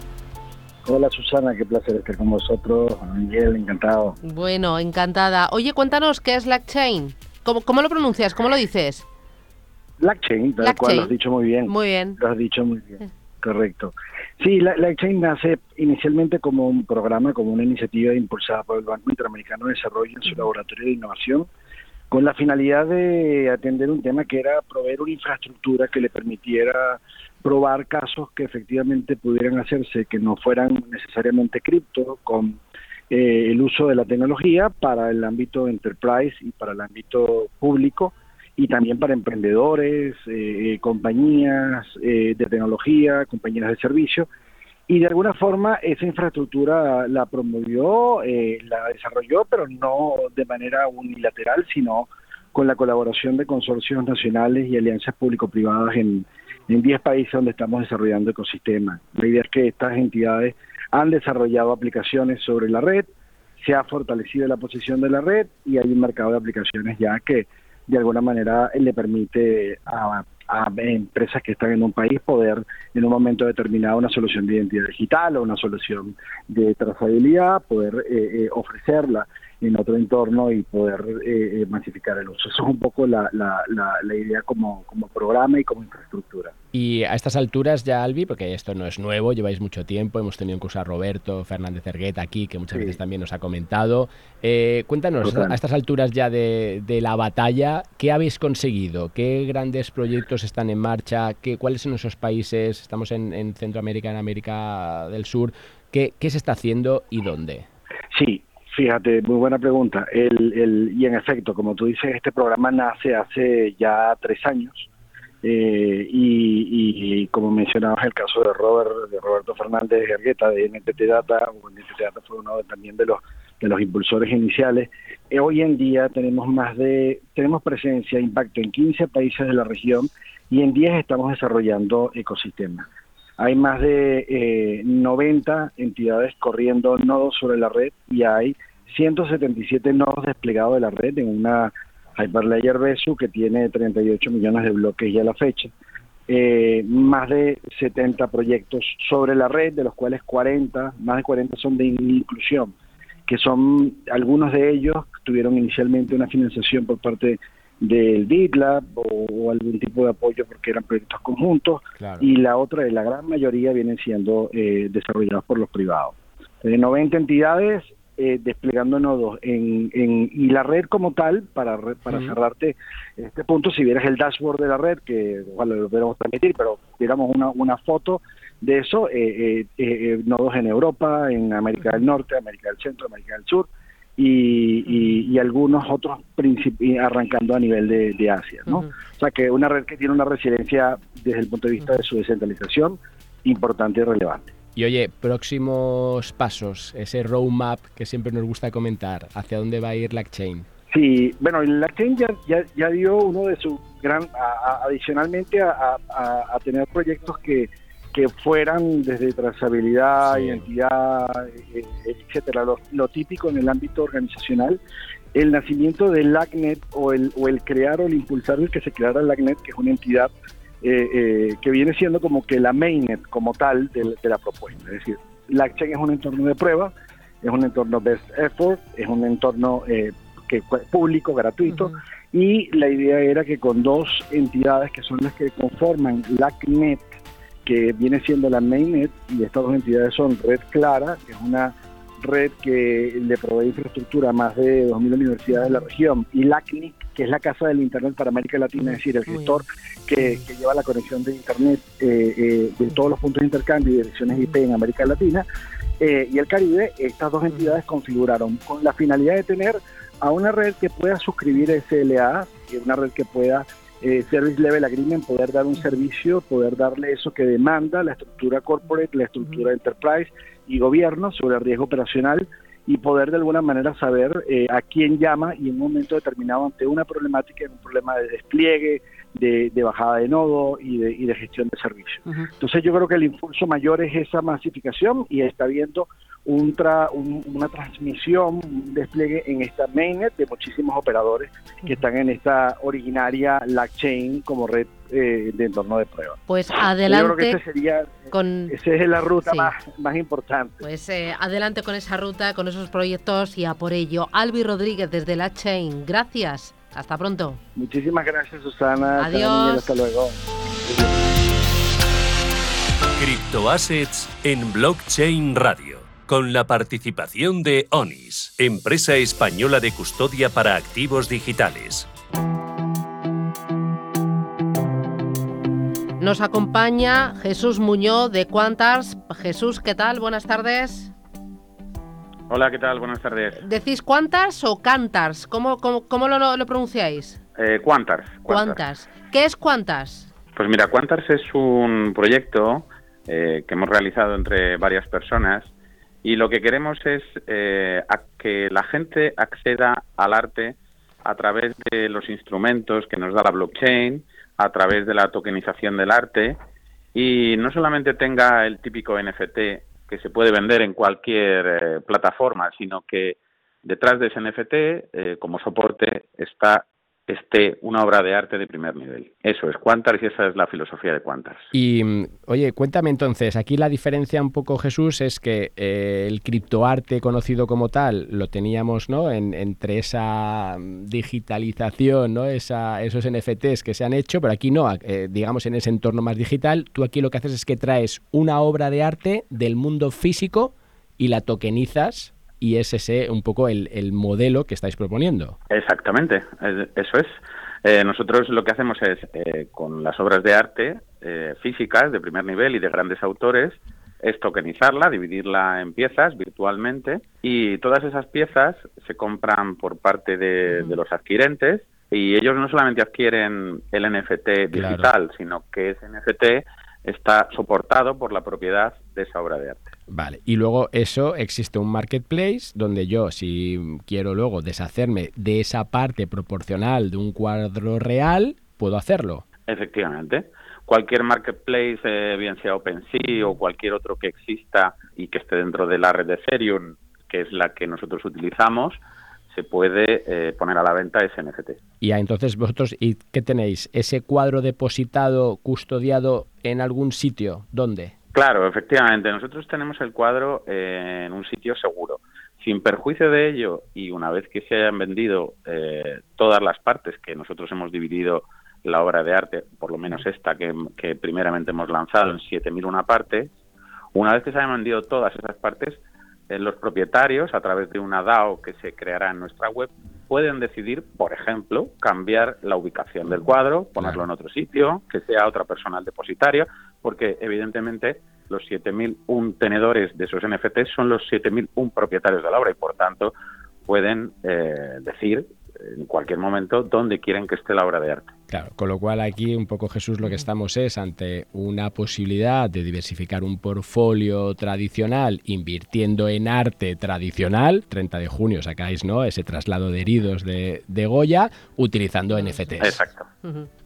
Hola Susana, qué placer estar con vosotros. Miguel, encantado. Bueno, encantada. Oye, cuéntanos qué es Blockchain. ¿Cómo, cómo lo pronuncias? ¿Cómo lo dices? Blockchain, tal cual lo has dicho muy bien. Muy bien. Lo has dicho muy bien. Correcto. Sí, la, Blockchain nace inicialmente como un programa, como una iniciativa impulsada por el Banco Interamericano de Desarrollo en su laboratorio de innovación con la finalidad de atender un tema que era proveer una infraestructura que le permitiera probar casos que efectivamente pudieran hacerse, que no fueran necesariamente cripto, con eh, el uso de la tecnología para el ámbito enterprise y para el ámbito público y también para emprendedores, eh, compañías eh, de tecnología, compañías de servicio. Y de alguna forma esa infraestructura la promovió, eh, la desarrolló, pero no de manera unilateral, sino con la colaboración de consorcios nacionales y alianzas público-privadas en, en 10 países donde estamos desarrollando ecosistemas. La idea es que estas entidades han desarrollado aplicaciones sobre la red, se ha fortalecido la posición de la red y hay un mercado de aplicaciones ya que de alguna manera le permite a a empresas que están en un país poder en un momento determinado una solución de identidad digital o una solución de trazabilidad, poder eh, eh, ofrecerla en otro entorno y poder eh, masificar el uso. Eso es un poco la, la, la, la, idea como, como programa y como infraestructura. Y a estas alturas ya, Albi, porque esto no es nuevo, lleváis mucho tiempo, hemos tenido incluso a Roberto Fernández Ergueta aquí, que muchas sí. veces también nos ha comentado. Eh, cuéntanos, Total. a estas alturas ya de, de, la batalla, ¿qué habéis conseguido? ¿Qué grandes proyectos están en marcha? ¿Qué, ¿Cuáles son esos países? Estamos en, en Centroamérica, en América del Sur. ¿Qué, ¿Qué se está haciendo y dónde? Sí, Fíjate, muy buena pregunta. El, el, y en efecto, como tú dices, este programa nace hace ya tres años. Eh, y, y, como mencionabas el caso de Robert, de Roberto Fernández Ergueta de NTT Data, o NTT Data fue uno de, también de los de los impulsores iniciales. Eh, hoy en día tenemos más de, tenemos presencia, impacto en 15 países de la región y en 10 estamos desarrollando ecosistemas. Hay más de 90 entidades corriendo nodos sobre la red y hay 177 nodos desplegados de la red en una Hyperledger Besu que tiene 38 millones de bloques ya a la fecha. Eh, más de 70 proyectos sobre la red, de los cuales 40, más de 40 son de inclusión, que son algunos de ellos tuvieron inicialmente una financiación por parte del BitLab o, algún tipo de apoyo porque eran proyectos conjuntos y la otra, la gran mayoría vienen siendo eh, desarrollados por los privados. De 90 entidades, eh, desplegando nodos en, en, y la red como tal, para, para cerrarte este punto, si vieras el dashboard de la red, que igual lo veremos transmitir, pero viéramos una, una foto de eso, eh, eh, nodos en Europa, en América del Norte, América del Centro, América del Sur, y, y, algunos otros arrancando a nivel de, Asia, ¿no? O sea que una red que tiene una resiliencia desde el punto de vista de su descentralización importante y relevante. Y oye, próximos pasos, ese roadmap que siempre nos gusta comentar, ¿hacia dónde va a ir LackChain? Sí, bueno, LackChain ya, ya, ya dio uno de sus gran, adicionalmente a, tener proyectos que, que fueran desde trazabilidad, identidad, eh, eh, etcétera, lo, típico en el ámbito organizacional, el nacimiento del LACNET o el, o el crear o el impulsar el que se creara LACNET, que es una entidad eh, eh, que viene siendo como que la mainnet como tal de, la propuesta. Es decir, LACCHAIN es un entorno de prueba, es un entorno best effort, es un entorno eh, que público, gratuito, y la idea era que con dos entidades que son las que conforman LACNet, que viene siendo la mainnet, y estas dos entidades son Red Clara, que es una red que le provee infraestructura a más de 2.000 universidades de la región, y LACNIC, que es la casa del Internet para América Latina, es decir, el gestor que, lleva la conexión de Internet eh, eh, de todos los puntos de intercambio y direcciones IP en América Latina eh, y el Caribe, estas dos entidades configuraron con la finalidad de tener a una red que pueda suscribir SLA, una red que pueda Service Level Agreement, poder dar un servicio, poder darle eso que demanda la estructura corporate, la estructura enterprise y gobierno sobre el riesgo operacional y poder de alguna manera saber eh, a quién llama y en un momento determinado ante una problemática, un problema de despliegue, de, bajada de nodo y de, y de gestión de servicios. Entonces yo creo que el impulso mayor es esa masificación y está viendo un una transmisión, un despliegue en esta mainnet de muchísimos operadores que están en esta originaria LACChain como red eh, de entorno de prueba. Pues adelante. Yo creo que sería, con... esa es la ruta más, más importante. Pues eh, adelante con esa ruta, con esos proyectos y a por ello. Albi Rodríguez desde LACChain, gracias. Hasta pronto. Muchísimas gracias, Susana. Adiós. Hasta luego. Criptoassets en Blockchain Radio con la participación de ONIS, empresa española de custodia para activos digitales. Nos acompaña Jesús Muñoz de Quantars. Jesús, ¿qué tal? Buenas tardes. Hola, ¿qué tal? Buenas tardes. ¿Decís Quantars o Cantars? ¿Cómo, cómo, lo, pronunciáis? Eh, Quantars, Quantars. ¿Qué es Quantars? Pues mira, Quantars es un proyecto eh, que hemos realizado entre varias personas y lo que queremos es eh, que la gente acceda al arte a través de los instrumentos que nos da la blockchain, a través de la tokenización del arte y no solamente tenga el típico NFT que se puede vender en cualquier eh, plataforma, sino que detrás de ese NFT, eh, como soporte, está esté una obra de arte de primer nivel. Eso es Quantars y esa es la filosofía de Quantars. Y oye, cuéntame entonces, aquí la diferencia un poco, Jesús, es que eh, el criptoarte conocido como tal lo teníamos ¿no? entre esa digitalización, ¿no? Esa, esos NFTs que se han hecho, pero aquí no, eh, digamos en ese entorno más digital, tú aquí lo que haces es que traes una obra de arte del mundo físico y la tokenizas y es ese un poco el, modelo que estáis proponiendo. Exactamente, eso es. Eh, nosotros lo que hacemos es, eh, con las obras de arte eh, físicas de primer nivel y de grandes autores, es tokenizarla, dividirla en piezas virtualmente y todas esas piezas se compran por parte de, los adquirentes y ellos no solamente adquieren el NFT digital, sino que ese NFT está soportado por la propiedad de esa obra de arte. Vale, y luego eso existe un marketplace donde yo, si quiero luego deshacerme de esa parte proporcional de un cuadro real, puedo hacerlo. Efectivamente. Cualquier marketplace, eh, bien sea OpenSea o cualquier otro que exista y que esté dentro de la red de Ethereum, que es la que nosotros utilizamos, se puede eh, poner a la venta ese NFT. Y entonces vosotros, ¿y qué tenéis? ¿Ese cuadro depositado, custodiado en algún sitio? ¿Dónde? Claro, efectivamente. Nosotros tenemos el cuadro eh, en un sitio seguro. Sin perjuicio de ello, y una vez que se hayan vendido eh, todas las partes que nosotros hemos dividido la obra de arte, por lo menos esta que, que primeramente hemos lanzado en 7.001 partes, una vez que se hayan vendido todas esas partes, los propietarios, a través de una DAO que se creará en nuestra web, pueden decidir, por ejemplo, cambiar la ubicación del cuadro, ponerlo en otro sitio, que sea otra persona el depositario, porque evidentemente los 7.001 tenedores de esos NFTs son los 7.001 propietarios de la obra y por tanto pueden eh, decir en cualquier momento dónde quieren que esté la obra de arte. Claro, con lo cual aquí un poco Jesús lo que estamos es ante una posibilidad de diversificar un portfolio tradicional invirtiendo en arte tradicional. 30 de junio sacáis ¿no? ese traslado de heridos de, Goya utilizando NFTs. Exacto.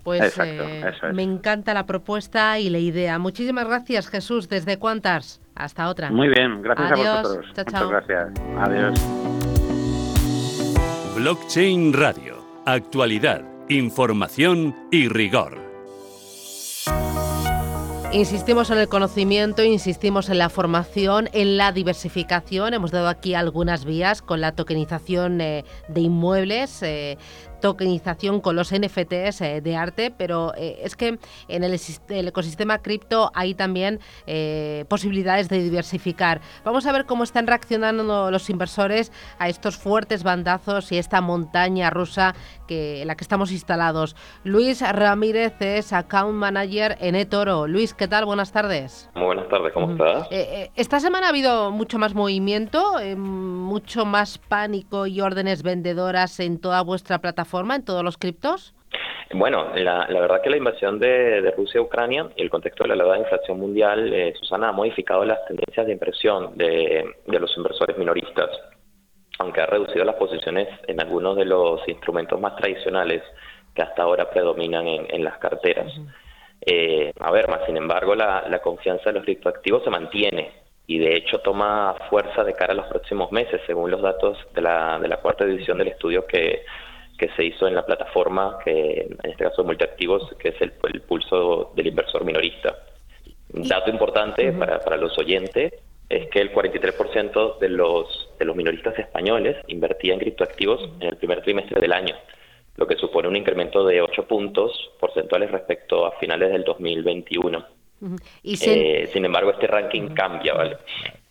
Pues eh, me encanta la propuesta y la idea. Muchísimas gracias Jesús. ¿Desde cuántas? Hasta otra. Muy bien, gracias a vosotros. Muchas gracias. Adiós. Blockchain Radio. Actualidad información y rigor. Insistimos en el conocimiento, insistimos en la formación, en la diversificación. Hemos dado aquí algunas vías con la tokenización eh, de inmuebles, eh, tokenización con los NFTs eh, de arte, pero es que en el, ecosistema cripto hay también posibilidades de diversificar. Vamos a ver cómo están reaccionando los inversores a estos fuertes bandazos y esta montaña rusa que, en la que estamos instalados. Luis Ramírez es Account Manager en eToro. Luis, ¿qué tal? Buenas tardes. Muy buenas tardes, ¿cómo estás? esta semana ha habido mucho más movimiento, mucho más pánico y órdenes vendedoras en toda vuestra plataforma en todos los criptos? Bueno, la, verdad que la invasión de, Rusia a Ucrania y el contexto de la elevada inflación mundial, eh, Susana, ha modificado las tendencias de inversión de, los inversores minoristas, aunque ha reducido las posiciones en algunos de los instrumentos más tradicionales que hasta ahora predominan en, las carteras. Eh, a ver, más sin embargo, la, la confianza de los criptoactivos se mantiene y de hecho toma fuerza de cara a los próximos meses, según los datos de la, de la cuarta edición del estudio que que se hizo en la plataforma, que en este caso multiactivos, que es el, pulso del inversor minorista. Un dato importante para, para los oyentes es que el 43% de los, de los minoristas españoles invertía en criptoactivos en el primer trimestre del año, lo que supone un incremento de 8 puntos porcentuales respecto a finales del 2021. Y eh, sin embargo, este ranking cambia, ¿vale?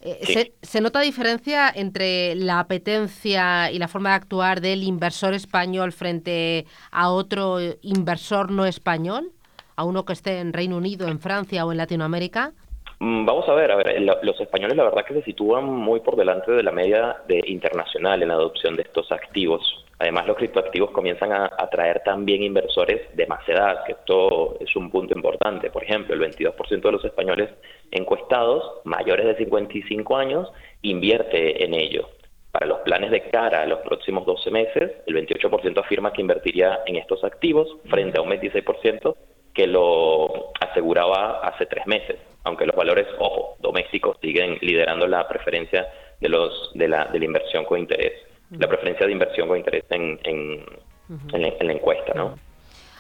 Eh, se, nota diferencia entre la apetencia y la forma de actuar del inversor español frente a otro inversor no español? ¿A uno que esté en Reino Unido, en Francia o en Latinoamérica? Mm, vamos a ver, a ver, los españoles la verdad que se sitúan muy por delante de la media de internacional en la adopción de estos activos. Además, los criptoactivos comienzan a atraer también inversores de más edad, que esto es un punto importante. Por ejemplo, el 22% de los españoles encuestados mayores de 55 años invierte en ello. Para los planes de cara a los próximos 12 meses, el 28% afirma que invertiría en estos activos frente a un 26% que lo aseguraba hace tres meses, aunque los valores, ojo, domésticos siguen liderando la preferencia de, los, de, la, de la inversión con interés la preferencia de inversión con interés en, en, la, encuesta, ¿no?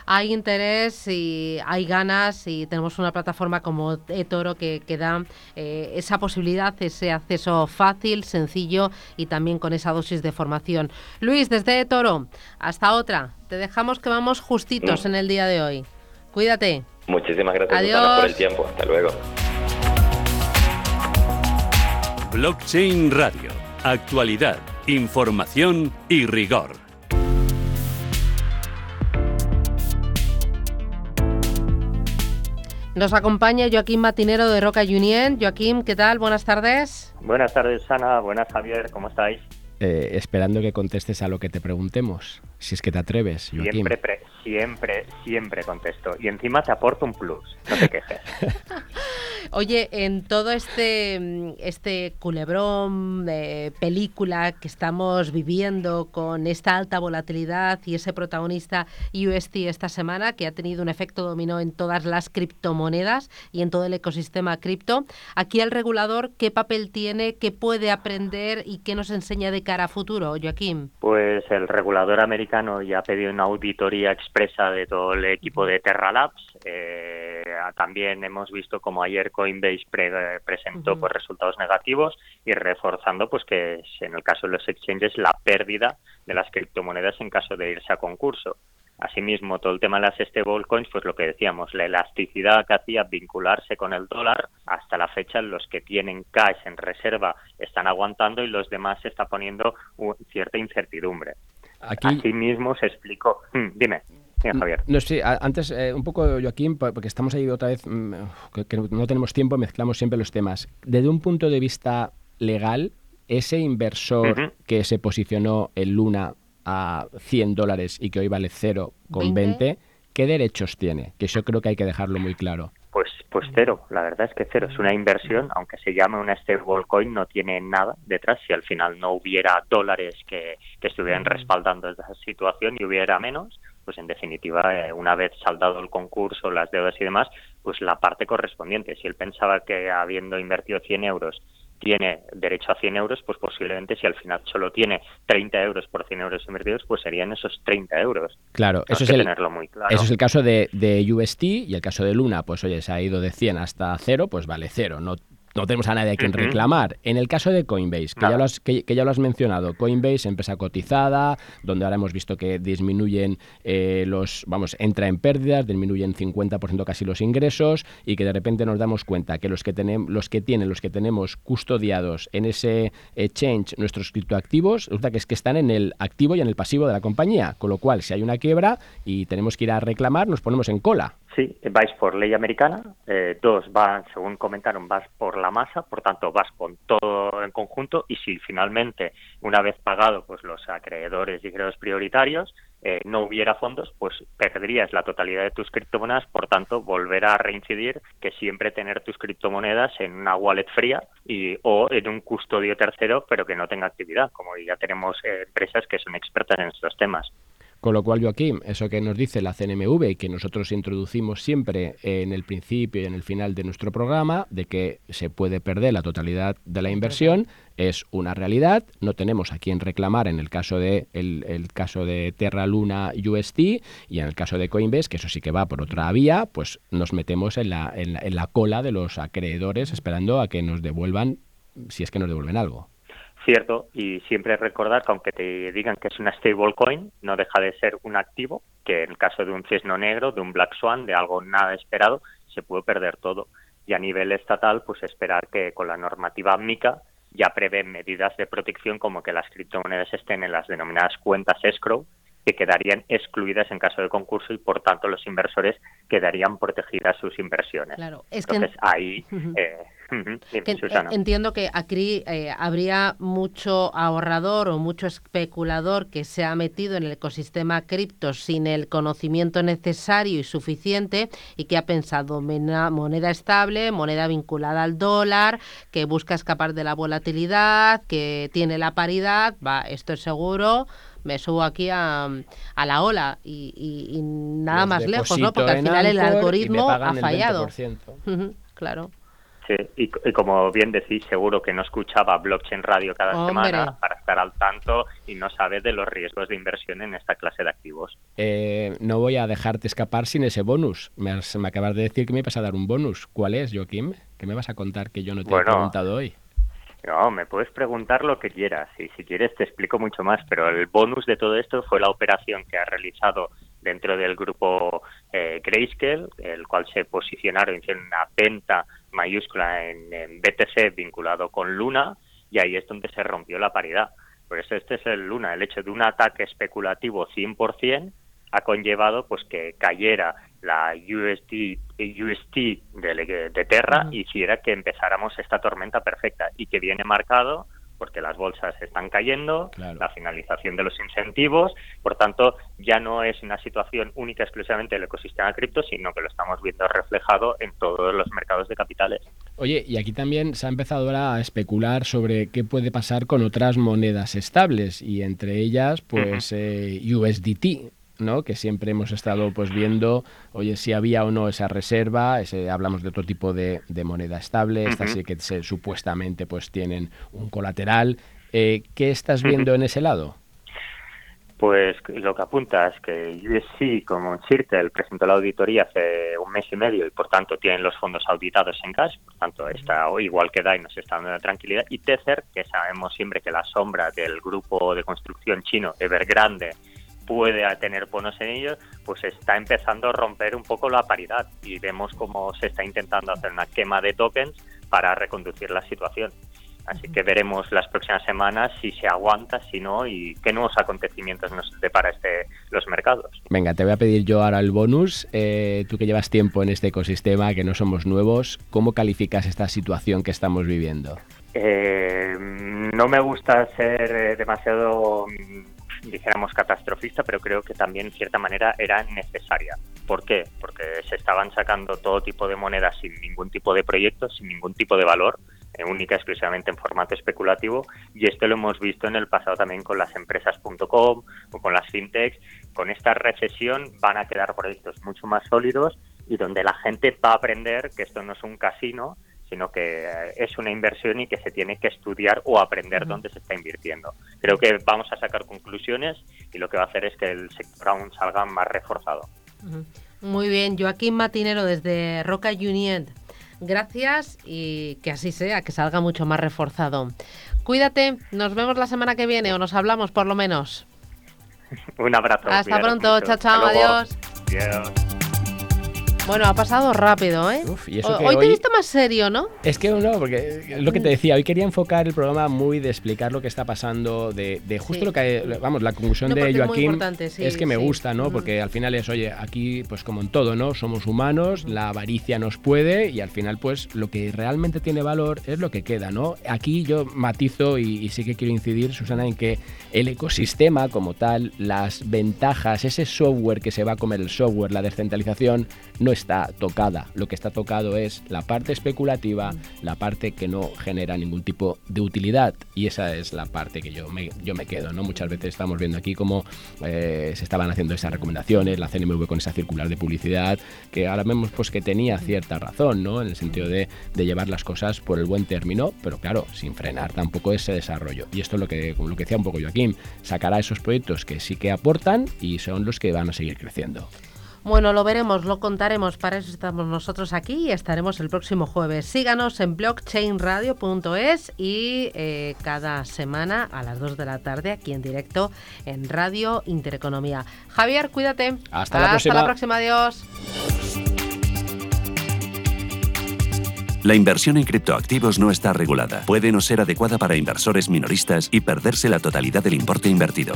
hay interés y hay ganas y tenemos una plataforma como eToro que, que da eh, esa posibilidad, ese acceso fácil, sencillo y también con esa dosis de formación. Luis, desde eToro, hasta otra. Te dejamos que vamos justitos mm. en el día de hoy. Cuídate. Muchísimas gracias por el tiempo. Hasta luego. Blockchain Radio. Actualidad información y rigor. Nos acompaña Joaquín Matinero de Roca Union. Joaquín, ¿qué tal? Buenas tardes. Buenas tardes, Ana. Buenas, Javier. ¿Cómo estáis? Eh, esperando que contestes a lo que te preguntemos, si es que te atreves, Joaquín. Siempre, Siempre, siempre contesto. Y encima te aporto un plus, no te quejes. Oye, en todo este, este culebrón de película que estamos viviendo con esta alta volatilidad y ese protagonista UST esta semana que ha tenido un efecto dominó en todas las criptomonedas y en todo el ecosistema cripto, aquí el regulador, ¿qué papel tiene, qué puede aprender y qué nos enseña de cara a futuro, Joaquín? Pues el regulador americano ya ha pedido una auditoría expresa de todo el equipo de Terra Labs. Eh, también hemos visto como ayer Coinbase presentó pues, resultados negativos y reforzando pues que en el caso de los exchanges la pérdida de las criptomonedas en caso de irse a concurso. Asimismo, todo el tema de las stablecoins, pues lo que decíamos, la elasticidad que hacía vincularse con el dólar, hasta la fecha los que tienen cash en reserva están aguantando y los demás se está poniendo cierta incertidumbre. Aquí... Asimismo se explicó. Hmm, dime. Javier. No sé, antes eh, un poco, Joaquín, porque estamos ahí otra vez, mm, que, no tenemos tiempo, mezclamos siempre los temas. Desde un punto de vista legal, ese inversor que se posicionó en Luna a 100 dólares y que hoy vale 0,20, ¿qué derechos tiene? Que yo creo que hay que dejarlo muy claro. Pues, pues cero, la verdad es que cero. Es una inversión, aunque se llame una stablecoin, no tiene nada detrás. Si al final no hubiera dólares que, que estuvieran respaldando esa situación y hubiera menos, pues en definitiva, eh, una vez saldado el concurso, las deudas y demás, pues la parte correspondiente. Si él pensaba que habiendo invertido 100 euros tiene derecho a 100 euros, pues posiblemente si al final solo tiene 30 euros por 100 euros invertidos, pues serían esos 30 euros. Claro, eso, es el, eso es el caso de, de UST y el caso de Luna, pues oye, se ha ido de 100 hasta 0, pues vale 0, no no tenemos a nadie a quien reclamar. En el caso de Coinbase, que ya, lo has, que, ya, lo has, mencionado, Coinbase, empresa cotizada, donde ahora hemos visto que disminuyen eh, los, vamos, entra en pérdidas, disminuyen 50% casi los ingresos y que de repente nos damos cuenta que los que, tenemos, los que tienen, los que tenemos custodiados en ese exchange nuestros criptoactivos, resulta que es que están en el activo y en el pasivo de la compañía, con lo cual si hay una quiebra y tenemos que ir a reclamar, nos ponemos en cola. Sí, vais por ley americana. Eh, dos, van, según comentaron, vas por la masa, por tanto vas con todo en conjunto y si finalmente, una vez pagado pues los acreedores y créditos prioritarios, eh, no hubiera fondos, pues perderías la totalidad de tus criptomonedas, por tanto volverá a reincidir que siempre tener tus criptomonedas en una wallet fría y, o en un custodio tercero, pero que no tenga actividad, como ya tenemos eh, empresas que son expertas en estos temas. Con lo cual, Joaquín, eso que nos dice la CNMV y que nosotros introducimos siempre en el principio y en el final de nuestro programa, de que se puede perder la totalidad de la inversión, es una realidad. No tenemos a quién reclamar en el caso de el, caso de Terra Luna UST y en el caso de Coinbase, que eso sí que va por otra vía, pues nos metemos en la, en la, en la cola de los acreedores esperando a que nos devuelvan, si es que nos devuelven algo. Cierto, y siempre recordar que aunque te digan que es una stablecoin, no deja de ser un activo que en el caso de un cisno negro, de un black swan, de algo nada esperado, se puede perder todo. Y a nivel estatal, pues esperar que con la normativa MICA ya prevé medidas de protección como que las criptomonedas estén en las denominadas cuentas escrow, que quedarían excluidas en caso de concurso y por tanto los inversores quedarían protegidas sus inversiones. Claro, es Entonces que... ahí entiendo que aquí eh, habría mucho ahorrador o mucho especulador que se ha metido en el ecosistema cripto sin el conocimiento necesario y suficiente y que ha pensado moneda estable, moneda vinculada al dólar, que busca escapar de la volatilidad, que tiene la paridad, va, esto es seguro me subo aquí a, a la ola y, nada más lejos, ¿no? Porque al final el algoritmo ha fallado. claro. Sí, y, como bien decís, seguro que no escuchaba Blockchain Radio cada semana para estar al tanto y no sabe de los riesgos de inversión en esta clase de activos. Eh, no voy a dejarte escapar sin ese bonus. Me, me, acabas de decir que me ibas a dar un bonus. ¿Cuál es, Joaquín? ¿Qué me vas a contar que yo no te he preguntado hoy? No, me puedes preguntar lo que quieras y si quieres te explico mucho más, pero el bonus de todo esto fue la operación que ha realizado dentro del grupo eh, Grayscale, el cual se posicionaron, hicieron una venta mayúscula en, BTC vinculado con Luna y ahí es donde se rompió la paridad. Por eso este es el Luna, el hecho de un ataque especulativo 100% ha conllevado pues que cayera la USD, UST de, de Terra y hiciera que empezáramos esta tormenta perfecta y que viene marcado porque las bolsas están cayendo, la finalización de los incentivos, por tanto, ya no es una situación única exclusivamente del ecosistema cripto, sino que lo estamos viendo reflejado en todos los mercados de capitales. Oye, y aquí también se ha empezado ahora a especular sobre qué puede pasar con otras monedas estables y entre ellas, pues eh, USDT. ¿No? que siempre hemos estado pues viendo, oye, si había o no esa reserva, ese, hablamos de otro tipo de, moneda estable, estas sí que se, supuestamente pues tienen un colateral. Eh, ¿Qué estás viendo en ese lado? Pues lo que apunta es que USC, como Circle, presentó la auditoría hace un mes y medio y por tanto tienen los fondos auditados en cash, por tanto está igual que DAI nos está dando la tranquilidad. Y Tether, que sabemos siempre que la sombra del grupo de construcción chino Evergrande puede tener bonos en ellos, pues está empezando a romper un poco la paridad y vemos cómo se está intentando hacer una quema de tokens para reconducir la situación. Así que veremos las próximas semanas si se aguanta, si no, y qué nuevos acontecimientos nos depara este, los mercados. Venga, te voy a pedir yo ahora el bonus. Eh, tú que llevas tiempo en este ecosistema, que no somos nuevos, ¿cómo calificas esta situación que estamos viviendo? Eh, no me gusta ser eh, demasiado dijéramos catastrofista, pero creo que también en cierta manera era necesaria. ¿Por qué? Porque se estaban sacando todo tipo de monedas sin ningún tipo de proyecto, sin ningún tipo de valor, eh, única exclusivamente en formato especulativo y esto lo hemos visto en el pasado también con las empresas.com o con las fintechs. Con esta recesión van a quedar proyectos mucho más sólidos y donde la gente va a aprender que esto no es un casino, sino que eh, es una inversión y que se tiene que estudiar o aprender dónde se está invirtiendo. Creo que vamos a sacar conclusiones y lo que va a hacer es que el sector aún salga más reforzado. Muy bien, Joaquín Matinero desde Roca Union. Gracias y que así sea, que salga mucho más reforzado. Cuídate, nos vemos la semana que viene o nos hablamos por lo menos. Un abrazo. Hasta pronto, chao, chao, adiós. Bueno, ha pasado rápido, ¿eh? hoy, te he visto más serio, ¿no? Es que no, porque lo que te decía, hoy quería enfocar el programa muy de explicar lo que está pasando, de, justo lo que, vamos, la conclusión de Joaquín es, que me gusta, ¿no? Porque al final es, oye, aquí, pues como en todo, ¿no? Somos humanos, la avaricia nos puede y al final, pues lo que realmente tiene valor es lo que queda, ¿no? Aquí yo matizo y, y sí que quiero incidir, Susana, en que el ecosistema como tal, las ventajas, ese software que se va a comer el software, la descentralización, no está tocada. Lo que está tocado es la parte especulativa, la parte que no genera ningún tipo de utilidad. Y esa es la parte que yo me, yo me quedo. ¿no? Muchas veces estamos viendo aquí cómo eh, se estaban haciendo esas recomendaciones, la CNMV con esa circular de publicidad, que ahora vemos pues, que tenía cierta razón, ¿no? en el sentido de, de llevar las cosas por el buen término, pero claro, sin frenar tampoco ese desarrollo. Y esto es lo que, lo que decía un poco Sacará esos proyectos que sí que aportan y son los que van a seguir creciendo. Bueno, lo veremos, lo contaremos. Para eso estamos nosotros aquí y estaremos el próximo jueves. Síganos en blockchainradio.es y eh, cada semana a las 2 de la tarde aquí en directo en Radio Intereconomía. Javier, cuídate. Hasta la próxima. Hasta la próxima. Adiós. La inversión en criptoactivos no está regulada. Puede no ser adecuada para inversores minoristas y perderse la totalidad del importe invertido.